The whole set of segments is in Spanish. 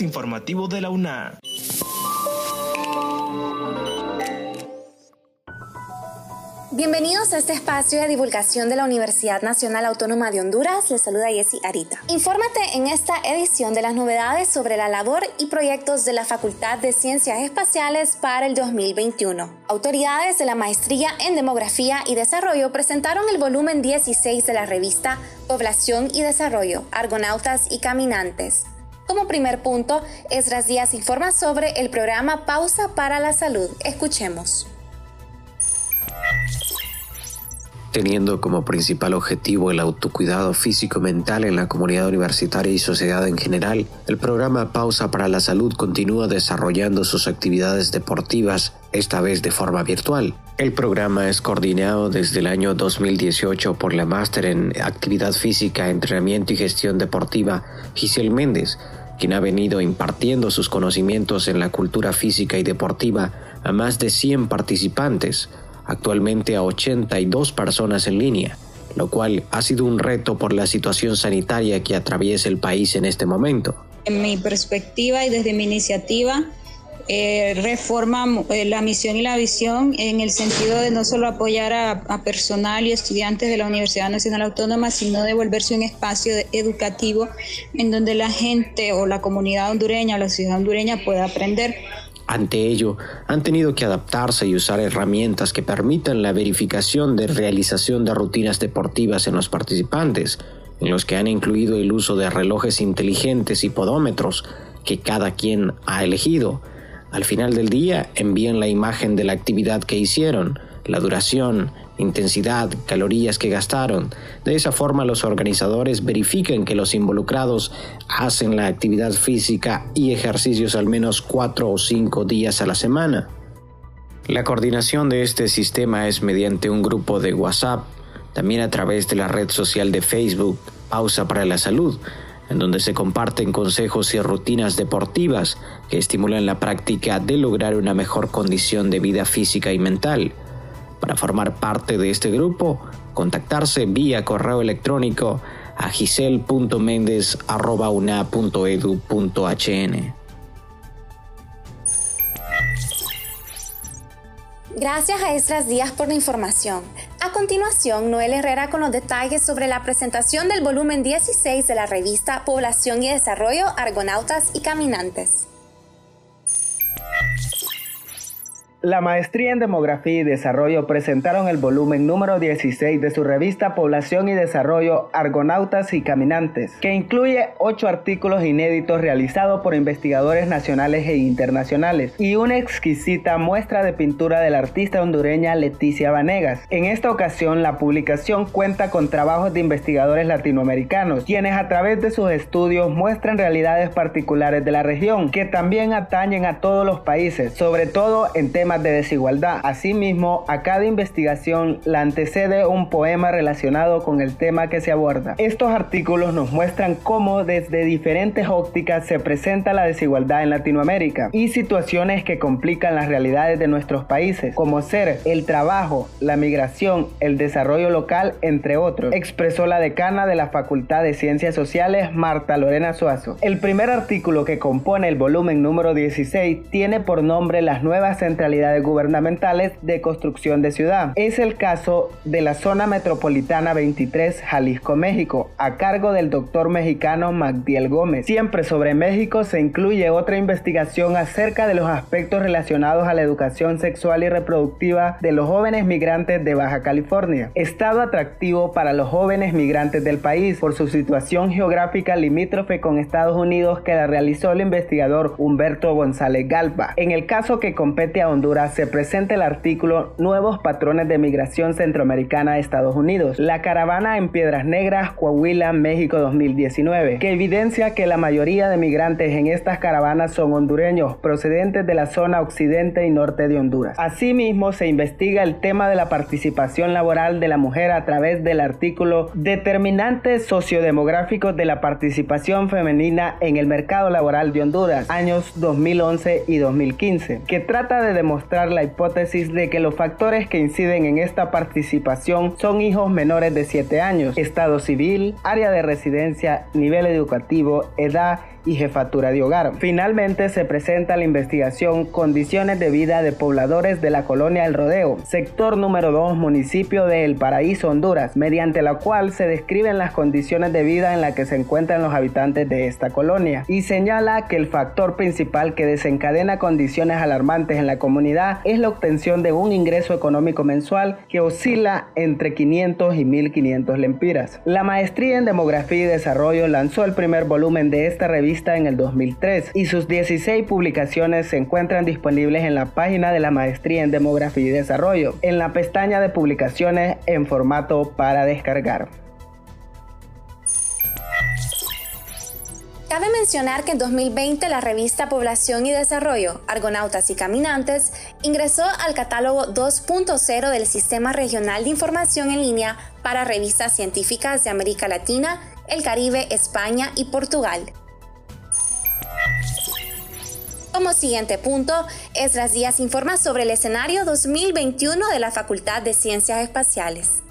Informativo de la UNA. Bienvenidos a este espacio de divulgación de la Universidad Nacional Autónoma de Honduras. Les saluda Jessy Arita. Infórmate en esta edición de las novedades sobre la labor y proyectos de la Facultad de Ciencias Espaciales para el 2021. Autoridades de la Maestría en Demografía y Desarrollo presentaron el volumen 16 de la revista Población y Desarrollo, Argonautas y Caminantes. Como primer punto, Esdras Díaz informa sobre el programa Pausa para la Salud. Escuchemos. teniendo como principal objetivo el autocuidado físico-mental en la comunidad universitaria y sociedad en general, el programa Pausa para la Salud continúa desarrollando sus actividades deportivas, esta vez de forma virtual. El programa es coordinado desde el año 2018 por la máster en Actividad Física, Entrenamiento y Gestión Deportiva, Giselle Méndez, quien ha venido impartiendo sus conocimientos en la cultura física y deportiva a más de 100 participantes, actualmente a 82 personas en línea, lo cual ha sido un reto por la situación sanitaria que atraviesa el país en este momento. En mi perspectiva y desde mi iniciativa, eh, reforma eh, la misión y la visión en el sentido de no solo apoyar a, personal y estudiantes de la Universidad Nacional Autónoma, sino de volverse un espacio educativo en donde la gente o la comunidad hondureña o la ciudad hondureña pueda aprender ante ello, han tenido que adaptarse y usar herramientas que permitan la verificación de realización de rutinas deportivas en los participantes, en los que han incluido el uso de relojes inteligentes y podómetros que cada quien ha elegido. Al final del día envían la imagen de la actividad que hicieron, la duración, intensidad, calorías que gastaron. De esa forma los organizadores verifican que los involucrados hacen la actividad física y ejercicios al menos cuatro o cinco días a la semana. La coordinación de este sistema es mediante un grupo de WhatsApp, también a través de la red social de Facebook, Pausa para la Salud, en donde se comparten consejos y rutinas deportivas que estimulan la práctica de lograr una mejor condición de vida física y mental. Para formar parte de este grupo, contactarse vía correo electrónico a gisel.mendez.una.edu.hn. Gracias a Estras Díaz por la información. A continuación, Noel Herrera con los detalles sobre la presentación del volumen 16 de la revista Población y Desarrollo, Argonautas y Caminantes. La maestría en Demografía y Desarrollo presentaron el volumen número 16 de su revista Población y Desarrollo Argonautas y Caminantes, que incluye ocho artículos inéditos realizados por investigadores nacionales e internacionales y una exquisita muestra de pintura de la artista hondureña Leticia Vanegas. En esta ocasión, la publicación cuenta con trabajos de investigadores latinoamericanos, quienes a través de sus estudios muestran realidades particulares de la región, que también atañen a todos los países, sobre todo en temas de desigualdad. Asimismo, a cada investigación la antecede un poema relacionado con el tema que se aborda. Estos artículos nos muestran cómo desde diferentes ópticas se presenta la desigualdad en Latinoamérica y situaciones que complican las realidades de nuestros países, como ser el trabajo, la migración, el desarrollo local, entre otros, expresó la decana de la Facultad de Ciencias Sociales, Marta Lorena Suazo. El primer artículo que compone el volumen número 16 tiene por nombre Las nuevas centralidades gubernamentales de construcción de ciudad. Es el caso de la zona metropolitana 23 Jalisco, México, a cargo del doctor mexicano Magdiel Gómez. Siempre sobre México se incluye otra investigación acerca de los aspectos relacionados a la educación sexual y reproductiva de los jóvenes migrantes de Baja California. Estado atractivo para los jóvenes migrantes del país por su situación geográfica limítrofe con Estados Unidos que la realizó el investigador Humberto González Galva. En el caso que compete a Honduras, se presenta el artículo Nuevos patrones de migración centroamericana a Estados Unidos, la caravana en Piedras Negras, Coahuila, México 2019, que evidencia que la mayoría de migrantes en estas caravanas son hondureños procedentes de la zona occidente y norte de Honduras. Asimismo, se investiga el tema de la participación laboral de la mujer a través del artículo Determinantes sociodemográficos de la participación femenina en el mercado laboral de Honduras, años 2011 y 2015, que trata de demostrar la hipótesis de que los factores que inciden en esta participación son hijos menores de 7 años, estado civil, área de residencia, nivel educativo, edad y jefatura de hogar. Finalmente se presenta la investigación Condiciones de vida de pobladores de la colonia El Rodeo, sector número 2, municipio de El Paraíso, Honduras, mediante la cual se describen las condiciones de vida en las que se encuentran los habitantes de esta colonia y señala que el factor principal que desencadena condiciones alarmantes en la comunidad es la obtención de un ingreso económico mensual que oscila entre 500 y 1500 lempiras. La maestría en demografía y desarrollo lanzó el primer volumen de esta revista en el 2003 y sus 16 publicaciones se encuentran disponibles en la página de la maestría en demografía y desarrollo, en la pestaña de publicaciones en formato para descargar. Cabe mencionar que en 2020 la revista Población y Desarrollo, Argonautas y Caminantes, ingresó al catálogo 2.0 del Sistema Regional de Información en Línea para revistas científicas de América Latina, el Caribe, España y Portugal. Como siguiente punto, Esdras Díaz informa sobre el escenario 2021 de la Facultad de Ciencias Espaciales.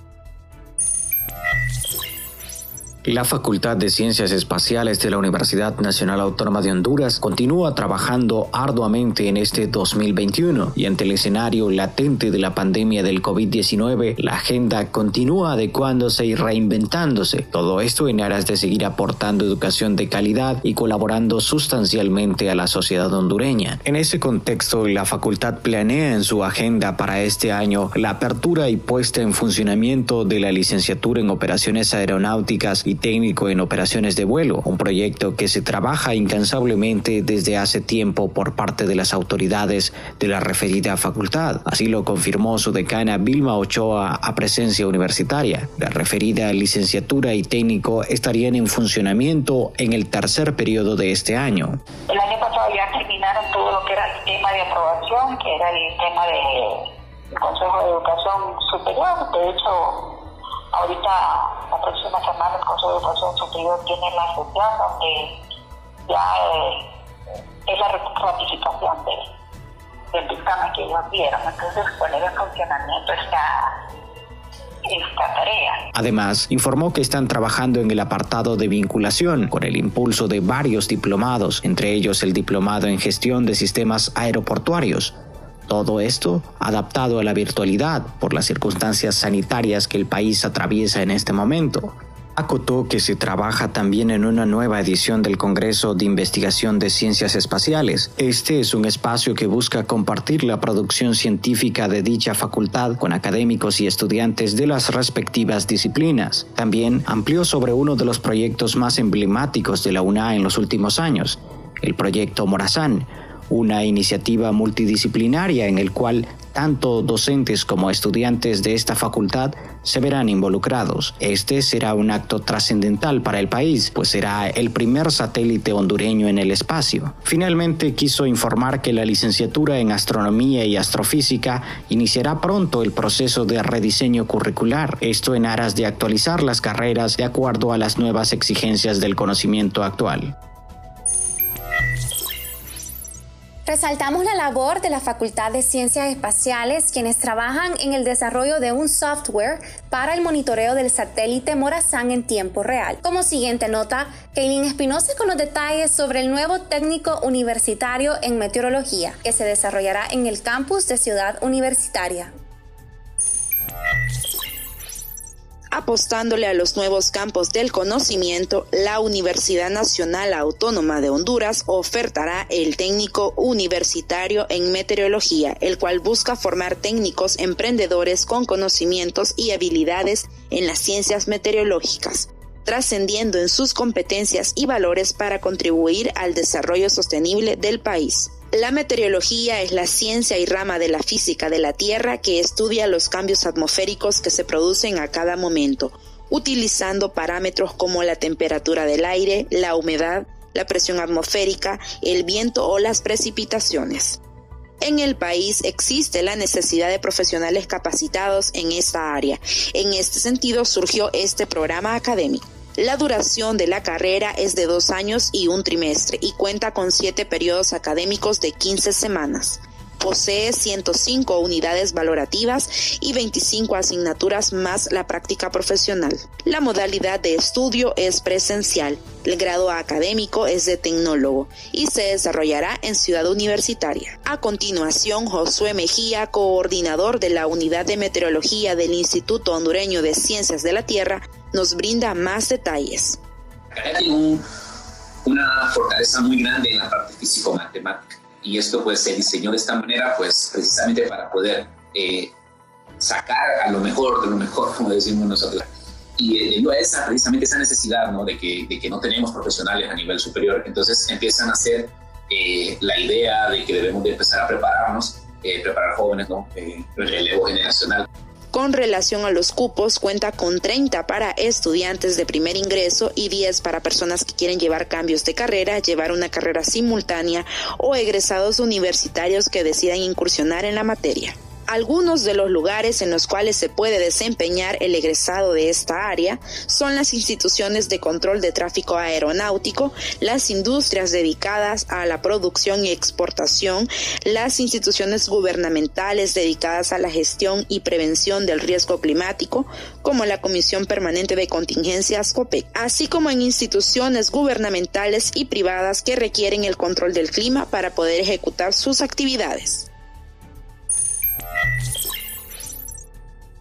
La Facultad de Ciencias Espaciales de la Universidad Nacional Autónoma de Honduras continúa trabajando arduamente en este 2021 y ante el escenario latente de la pandemia del COVID-19, la agenda continúa adecuándose y reinventándose. Todo esto en aras de seguir aportando educación de calidad y colaborando sustancialmente a la sociedad hondureña. En ese contexto, la facultad planea en su agenda para este año la apertura y puesta en funcionamiento de la licenciatura en operaciones aeronáuticas y técnico en operaciones de vuelo, un proyecto que se trabaja incansablemente desde hace tiempo por parte de las autoridades de la referida facultad. Así lo confirmó su decana Vilma Ochoa a presencia universitaria. La referida licenciatura y técnico estarían en funcionamiento en el tercer periodo de este año. El año pasado ya terminaron todo lo que era el tema de aprobación, que era el tema del Consejo de Educación Superior. De hecho, Ahorita, la próxima semana, el Consejo de Educación Superior tiene la sesión donde ya eh, es la ratificación de, del dictamen que ellos dieron. Entonces, poner en funcionamiento esta, esta tarea. Además, informó que están trabajando en el apartado de vinculación con el impulso de varios diplomados, entre ellos el diplomado en gestión de sistemas aeroportuarios, todo esto adaptado a la virtualidad por las circunstancias sanitarias que el país atraviesa en este momento. Acotó que se trabaja también en una nueva edición del Congreso de Investigación de Ciencias Espaciales. Este es un espacio que busca compartir la producción científica de dicha facultad con académicos y estudiantes de las respectivas disciplinas. También amplió sobre uno de los proyectos más emblemáticos de la UNA en los últimos años, el proyecto Morazán, una iniciativa multidisciplinaria en el cual tanto docentes como estudiantes de esta facultad se verán involucrados. Este será un acto trascendental para el país, pues será el primer satélite hondureño en el espacio. Finalmente quiso informar que la licenciatura en astronomía y astrofísica iniciará pronto el proceso de rediseño curricular, esto en aras de actualizar las carreras de acuerdo a las nuevas exigencias del conocimiento actual. Resaltamos la labor de la Facultad de Ciencias Espaciales, quienes trabajan en el desarrollo de un software para el monitoreo del satélite Morazán en tiempo real. Como siguiente nota, Kaylin Espinosa con los detalles sobre el nuevo técnico universitario en meteorología que se desarrollará en el campus de Ciudad Universitaria. Apostándole a los nuevos campos del conocimiento, la Universidad Nacional Autónoma de Honduras ofertará el técnico universitario en meteorología, el cual busca formar técnicos emprendedores con conocimientos y habilidades en las ciencias meteorológicas trascendiendo en sus competencias y valores para contribuir al desarrollo sostenible del país. La meteorología es la ciencia y rama de la física de la Tierra que estudia los cambios atmosféricos que se producen a cada momento, utilizando parámetros como la temperatura del aire, la humedad, la presión atmosférica, el viento o las precipitaciones. En el país existe la necesidad de profesionales capacitados en esta área. En este sentido surgió este programa académico. La duración de la carrera es de dos años y un trimestre y cuenta con siete periodos académicos de 15 semanas. posee 105 unidades valorativas y 25 asignaturas más la práctica profesional. La modalidad de estudio es presencial. El grado académico es de tecnólogo y se desarrollará en Ciudad Universitaria. A continuación, Josué Mejía, coordinador de la Unidad de Meteorología del Instituto Hondureño de Ciencias de la Tierra, nos brinda más detalles. Tiene una fortaleza muy grande en la parte físico-matemática y esto pues se diseñó de esta manera pues precisamente para poder eh, sacar a lo mejor de lo mejor, como decimos nosotros y debido a esa, precisamente esa necesidad ¿no? de, que, de que no tenemos profesionales a nivel superior, entonces empiezan a hacer eh, la idea de que debemos de empezar a prepararnos, eh, preparar jóvenes, ¿no? Eh, relevo generacional. Con relación a los cupos, cuenta con 30 para estudiantes de primer ingreso y 10 para personas que quieren llevar cambios de carrera, llevar una carrera simultánea o egresados universitarios que decidan incursionar en la materia. Algunos de los lugares en los cuales se puede desempeñar el egresado de esta área son las instituciones de control de tráfico aeronáutico, las industrias dedicadas a la producción y exportación, las instituciones gubernamentales dedicadas a la gestión y prevención del riesgo climático, como la Comisión Permanente de Contingencias COPEC, así como en instituciones gubernamentales y privadas que requieren el control del clima para poder ejecutar sus actividades.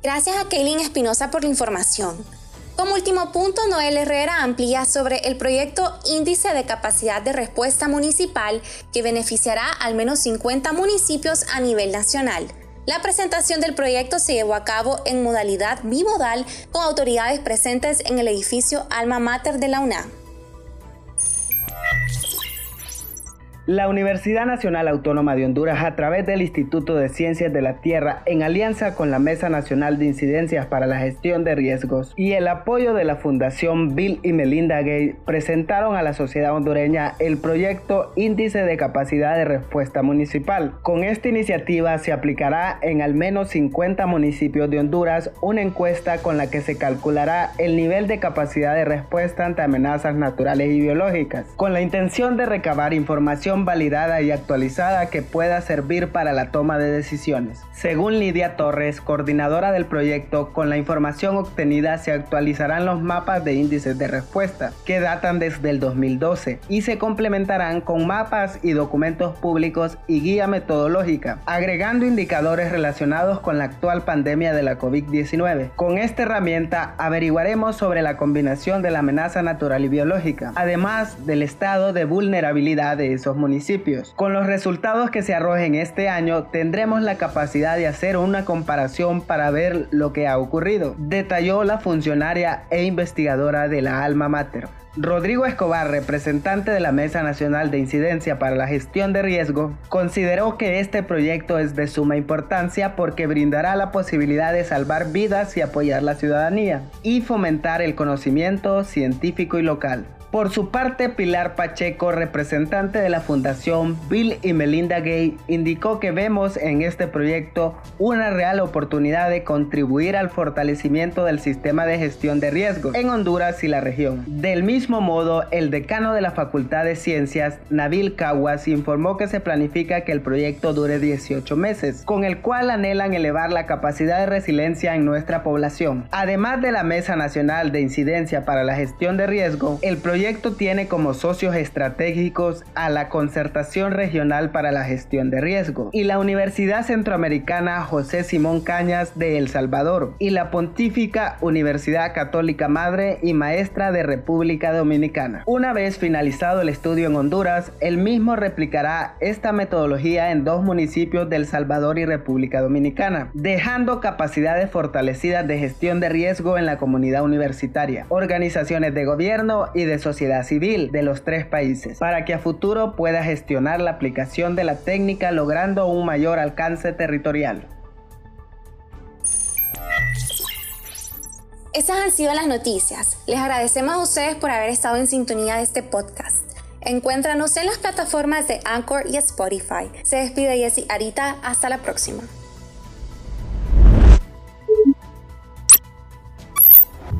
Gracias a Kaylin Espinosa por la información. Como último punto, Noel Herrera amplía sobre el proyecto Índice de Capacidad de Respuesta Municipal que beneficiará al menos 50 municipios a nivel nacional. La presentación del proyecto se llevó a cabo en modalidad bimodal con autoridades presentes en el edificio Alma Mater de la UNA. La Universidad Nacional Autónoma de Honduras, a través del Instituto de Ciencias de la Tierra, en alianza con la Mesa Nacional de Incidencias para la Gestión de Riesgos y el apoyo de la Fundación Bill y Melinda Gates, presentaron a la sociedad hondureña el proyecto Índice de Capacidad de Respuesta Municipal. Con esta iniciativa se aplicará en al menos 50 municipios de Honduras una encuesta con la que se calculará el nivel de capacidad de respuesta ante amenazas naturales y biológicas, con la intención de recabar información validada y actualizada que pueda servir para la toma de decisiones. Según Lidia Torres, coordinadora del proyecto, con la información obtenida se actualizarán los mapas de índices de respuesta, que datan desde el 2012, y se complementarán con mapas y documentos públicos y guía metodológica, agregando indicadores relacionados con la actual pandemia de la COVID-19. Con esta herramienta averiguaremos sobre la combinación de la amenaza natural y biológica, además del estado de vulnerabilidad de esos municipios. Con los resultados que se arrojen este año, tendremos la capacidad de hacer una comparación para ver lo que ha ocurrido, detalló la funcionaria e investigadora de la Alma Mater. Rodrigo Escobar, representante de la Mesa Nacional de Incidencia para la Gestión de Riesgo, consideró que este proyecto es de suma importancia porque brindará la posibilidad de salvar vidas y apoyar la ciudadanía y fomentar el conocimiento científico y local. Por su parte, Pilar Pacheco, representante de la Fundación Bill y Melinda Gates, indicó que vemos en este proyecto una real oportunidad de contribuir al fortalecimiento del sistema de gestión de riesgos en Honduras y la región. Del mismo modo, el decano de la Facultad de Ciencias, Nabil Caguas, informó que se planifica que el proyecto dure 18 meses, con el cual anhelan elevar la capacidad de resiliencia en nuestra población. Además de la Mesa Nacional de Incidencia para la Gestión de Riesgo, el proyecto proyecto tiene como socios estratégicos a la Concertación Regional para la Gestión de Riesgo y la Universidad Centroamericana José Simón Cañas de El Salvador y la Pontífica Universidad Católica Madre y Maestra de República Dominicana. Una vez finalizado el estudio en Honduras, el mismo replicará esta metodología en dos municipios del Salvador y República Dominicana, dejando capacidades fortalecidas de gestión de riesgo en la comunidad universitaria, organizaciones de gobierno y de sociedad sociedad civil de los tres países para que a futuro pueda gestionar la aplicación de la técnica logrando un mayor alcance territorial. Estas han sido las noticias. Les agradecemos a ustedes por haber estado en sintonía de este podcast. Encuéntranos en las plataformas de Anchor y Spotify. Se despide Jessy Arita. Hasta la próxima.